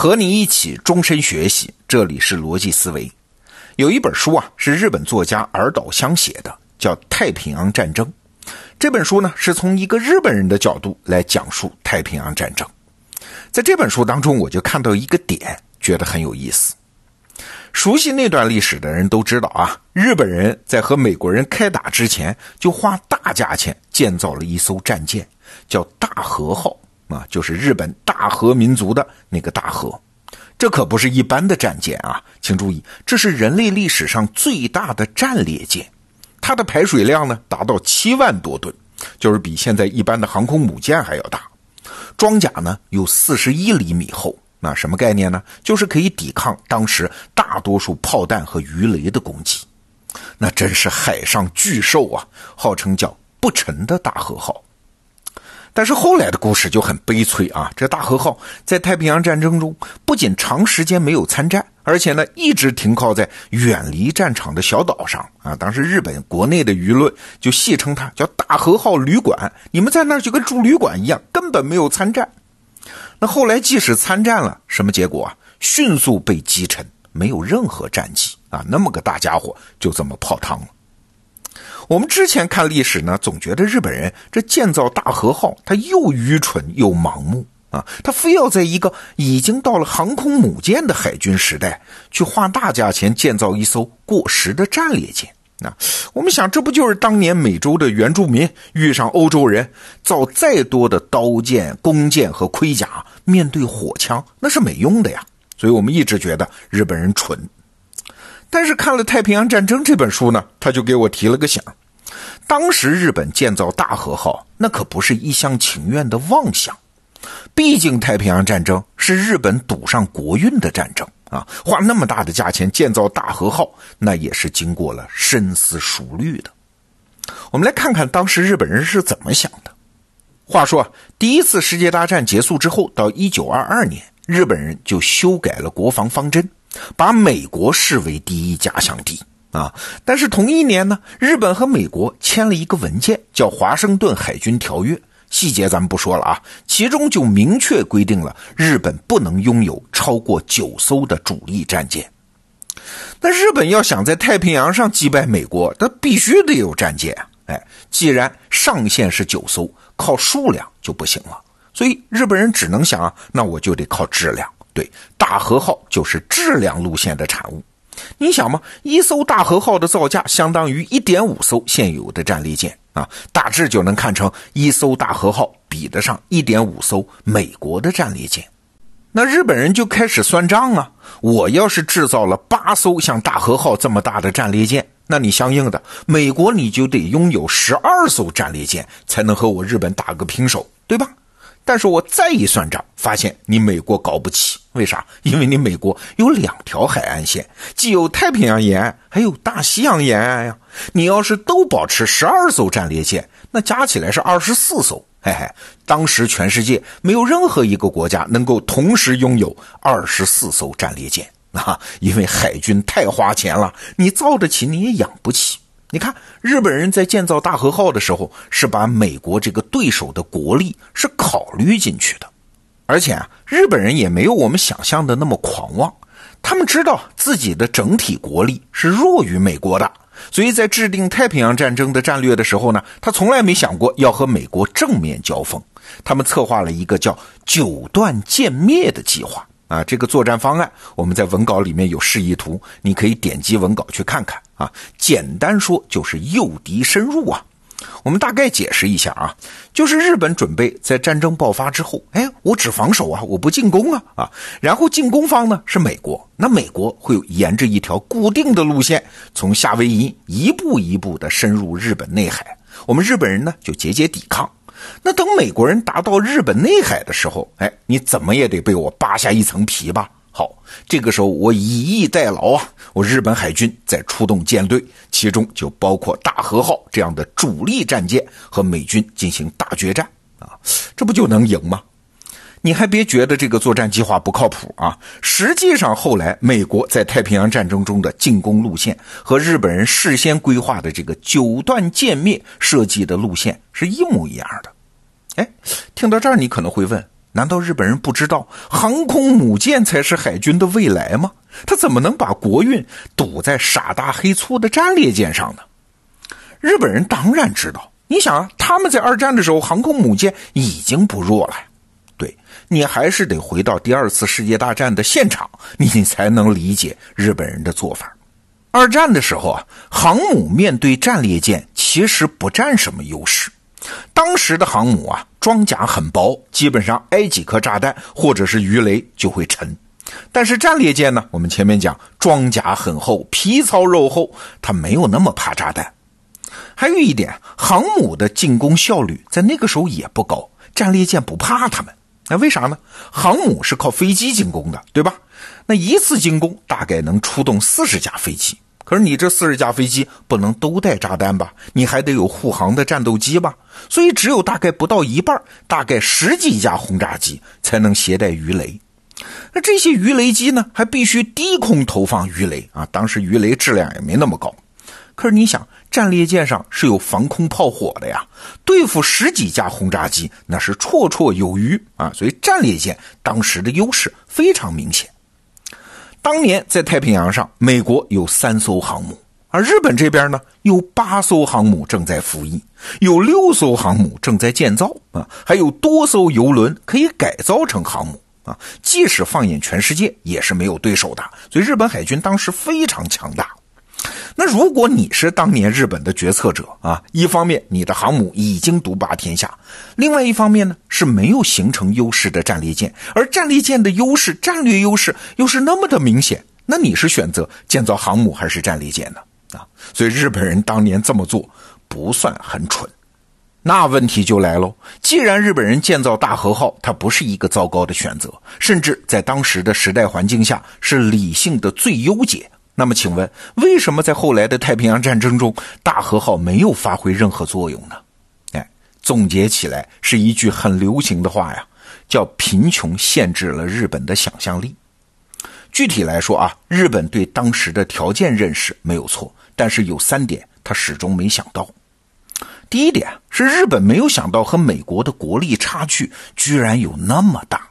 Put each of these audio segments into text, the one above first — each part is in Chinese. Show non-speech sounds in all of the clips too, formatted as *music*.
和你一起终身学习，这里是逻辑思维。有一本书啊，是日本作家耳岛香写的，叫《太平洋战争》。这本书呢，是从一个日本人的角度来讲述太平洋战争。在这本书当中，我就看到一个点，觉得很有意思。熟悉那段历史的人都知道啊，日本人在和美国人开打之前，就花大价钱建造了一艘战舰，叫大和号啊，就是日本大和民族的那个大和。这可不是一般的战舰啊，请注意，这是人类历史上最大的战列舰，它的排水量呢达到七万多吨，就是比现在一般的航空母舰还要大。装甲呢有四十一厘米厚。那什么概念呢？就是可以抵抗当时大多数炮弹和鱼雷的攻击，那真是海上巨兽啊！号称叫不沉的大和号。但是后来的故事就很悲催啊！这大和号在太平洋战争中不仅长时间没有参战，而且呢一直停靠在远离战场的小岛上啊。当时日本国内的舆论就戏称它叫“大和号旅馆”，你们在那儿就跟住旅馆一样，根本没有参战。那后来即使参战了，什么结果啊？迅速被击沉，没有任何战绩啊！那么个大家伙就这么泡汤了。我们之前看历史呢，总觉得日本人这建造大和号，他又愚蠢又盲目啊！他非要在一个已经到了航空母舰的海军时代，去花大价钱建造一艘过时的战列舰。那我们想，这不就是当年美洲的原住民遇上欧洲人，造再多的刀剑、弓箭和盔甲，面对火枪那是没用的呀。所以我们一直觉得日本人蠢。但是看了《太平洋战争》这本书呢，他就给我提了个醒：当时日本建造大和号，那可不是一厢情愿的妄想。毕竟太平洋战争是日本赌上国运的战争。啊，花那么大的价钱建造大和号，那也是经过了深思熟虑的。我们来看看当时日本人是怎么想的。话说，第一次世界大战结束之后，到一九二二年，日本人就修改了国防方针，把美国视为第一假想敌啊。但是同一年呢，日本和美国签了一个文件，叫《华盛顿海军条约》。细节咱们不说了啊，其中就明确规定了日本不能拥有超过九艘的主力战舰。那日本要想在太平洋上击败美国，它必须得有战舰啊！哎，既然上限是九艘，靠数量就不行了，所以日本人只能想啊，那我就得靠质量。对，大和号就是质量路线的产物。你想嘛，一艘大和号的造价相当于一点五艘现有的战列舰。啊，大致就能看成一艘大和号比得上一点五艘美国的战列舰，那日本人就开始算账啊！我要是制造了八艘像大和号这么大的战列舰，那你相应的美国你就得拥有十二艘战列舰，才能和我日本打个平手，对吧？但是我再一算账，发现你美国搞不起，为啥？因为你美国有两条海岸线，既有太平洋沿岸，还有大西洋沿岸呀。你要是都保持十二艘战列舰，那加起来是二十四艘。嘿嘿，当时全世界没有任何一个国家能够同时拥有二十四艘战列舰啊，因为海军太花钱了，你造得起你也养不起。你看，日本人在建造大和号的时候，是把美国这个对手的国力是考虑进去的，而且啊，日本人也没有我们想象的那么狂妄，他们知道自己的整体国力是弱于美国的，所以在制定太平洋战争的战略的时候呢，他从来没想过要和美国正面交锋，他们策划了一个叫“九段歼灭”的计划。啊，这个作战方案我们在文稿里面有示意图，你可以点击文稿去看看啊。简单说就是诱敌深入啊。我们大概解释一下啊，就是日本准备在战争爆发之后，哎，我只防守啊，我不进攻啊啊。然后进攻方呢是美国，那美国会沿着一条固定的路线，从夏威夷一步一步的深入日本内海，我们日本人呢就节节抵抗。那等美国人达到日本内海的时候，哎，你怎么也得被我扒下一层皮吧？好，这个时候我以逸待劳啊，我日本海军在出动舰队，其中就包括大和号这样的主力战舰，和美军进行大决战啊，这不就能赢吗？你还别觉得这个作战计划不靠谱啊！实际上，后来美国在太平洋战争中的进攻路线和日本人事先规划的这个九段歼灭设计的路线是一模一样的。哎，听到这儿，你可能会问：难道日本人不知道航空母舰才是海军的未来吗？他怎么能把国运赌在傻大黑粗的战列舰上呢？日本人当然知道。你想啊，他们在二战的时候，航空母舰已经不弱了。你还是得回到第二次世界大战的现场，你才能理解日本人的做法。二战的时候啊，航母面对战列舰其实不占什么优势。当时的航母啊，装甲很薄，基本上挨几颗炸弹或者是鱼雷就会沉。但是战列舰呢，我们前面讲装甲很厚，皮糙肉厚，它没有那么怕炸弹。还有一点，航母的进攻效率在那个时候也不高，战列舰不怕他们。那为啥呢？航母是靠飞机进攻的，对吧？那一次进攻大概能出动四十架飞机，可是你这四十架飞机不能都带炸弹吧？你还得有护航的战斗机吧？所以只有大概不到一半，大概十几架轰炸机才能携带鱼雷。那这些鱼雷机呢，还必须低空投放鱼雷啊！当时鱼雷质量也没那么高。可是你想，战列舰上是有防空炮火的呀，对付十几架轰炸机那是绰绰有余啊！所以战列舰当时的优势非常明显。当年在太平洋上，美国有三艘航母，而日本这边呢有八艘航母正在服役，有六艘航母正在建造啊，还有多艘游轮可以改造成航母啊！即使放眼全世界，也是没有对手的。所以日本海军当时非常强大。那如果你是当年日本的决策者啊，一方面你的航母已经独霸天下，另外一方面呢是没有形成优势的战列舰，而战列舰的优势、战略优势又是那么的明显，那你是选择建造航母还是战列舰呢？啊，所以日本人当年这么做不算很蠢。那问题就来喽，既然日本人建造大和号，它不是一个糟糕的选择，甚至在当时的时代环境下是理性的最优解。那么，请问为什么在后来的太平洋战争中，大和号没有发挥任何作用呢？哎，总结起来是一句很流行的话呀，叫“贫穷限制了日本的想象力”。具体来说啊，日本对当时的条件认识没有错，但是有三点他始终没想到。第一点是日本没有想到和美国的国力差距居然有那么大。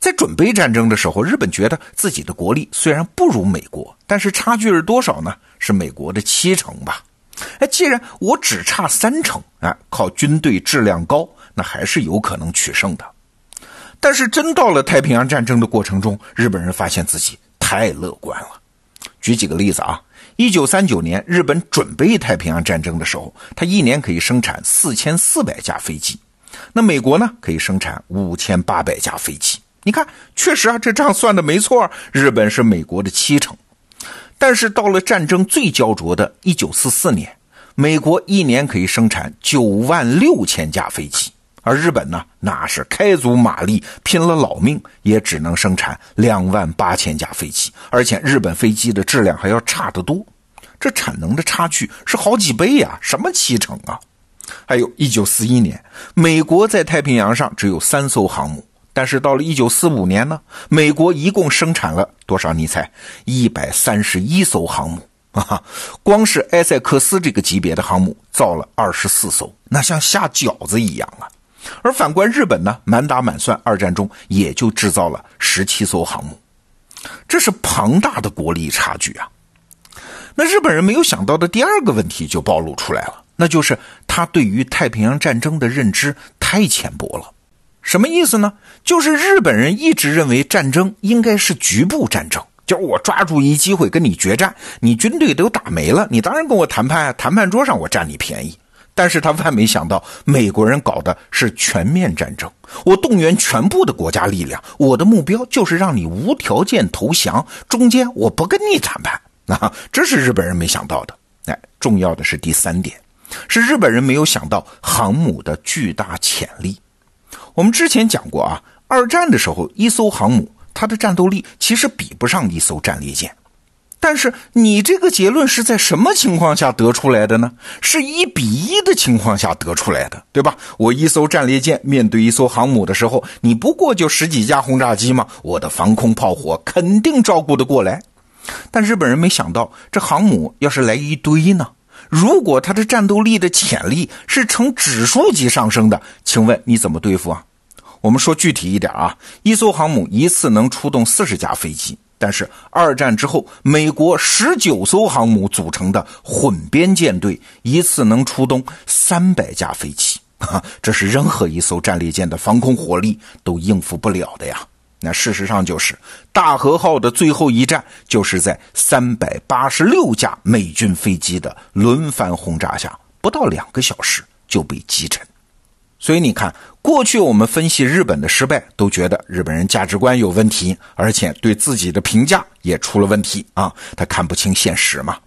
在准备战争的时候，日本觉得自己的国力虽然不如美国，但是差距是多少呢？是美国的七成吧。哎，既然我只差三成，哎，靠军队质量高，那还是有可能取胜的。但是真到了太平洋战争的过程中，日本人发现自己太乐观了。举几个例子啊，一九三九年日本准备太平洋战争的时候，他一年可以生产四千四百架飞机，那美国呢可以生产五千八百架飞机。你看，确实啊，这账算的没错，日本是美国的七成。但是到了战争最焦灼的1944年，美国一年可以生产9万六千架飞机，而日本呢，那是开足马力，拼了老命，也只能生产2万八千架飞机，而且日本飞机的质量还要差得多，这产能的差距是好几倍呀，什么七成啊？还有1941年，美国在太平洋上只有三艘航母。但是到了一九四五年呢，美国一共生产了多少？你猜？一百三十一艘航母啊！光是埃塞克斯这个级别的航母造了二十四艘，那像下饺子一样啊！而反观日本呢，满打满算，二战中也就制造了十七艘航母，这是庞大的国力差距啊！那日本人没有想到的第二个问题就暴露出来了，那就是他对于太平洋战争的认知太浅薄了。什么意思呢？就是日本人一直认为战争应该是局部战争，就是我抓住一机会跟你决战，你军队都打没了，你当然跟我谈判啊，谈判桌上我占你便宜。但是他万没想到，美国人搞的是全面战争，我动员全部的国家力量，我的目标就是让你无条件投降，中间我不跟你谈判 *laughs* 啊，这是日本人没想到的。哎，重要的是第三点，是日本人没有想到航母的巨大潜力。我们之前讲过啊，二战的时候，一艘航母它的战斗力其实比不上一艘战列舰。但是你这个结论是在什么情况下得出来的呢？是一比一的情况下得出来的，对吧？我一艘战列舰面对一艘航母的时候，你不过就十几架轰炸机嘛，我的防空炮火肯定照顾得过来。但日本人没想到，这航母要是来一堆呢？如果它的战斗力的潜力是呈指数级上升的，请问你怎么对付啊？我们说具体一点啊，一艘航母一次能出动四十架飞机，但是二战之后，美国十九艘航母组成的混编舰队一次能出动三百架飞机，*laughs* 这是任何一艘战列舰的防空火力都应付不了的呀。那事实上就是大和号的最后一战，就是在三百八十六架美军飞机的轮番轰炸下，不到两个小时就被击沉。所以你看，过去我们分析日本的失败，都觉得日本人价值观有问题，而且对自己的评价也出了问题啊，他看不清现实嘛。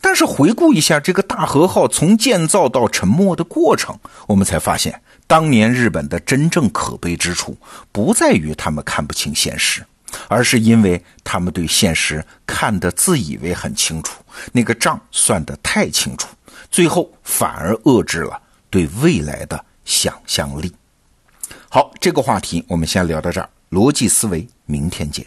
但是回顾一下这个大和号从建造到沉没的过程，我们才发现，当年日本的真正可悲之处，不在于他们看不清现实，而是因为他们对现实看得自以为很清楚，那个账算得太清楚，最后反而遏制了对未来的。想象力。好，这个话题我们先聊到这儿。逻辑思维，明天见。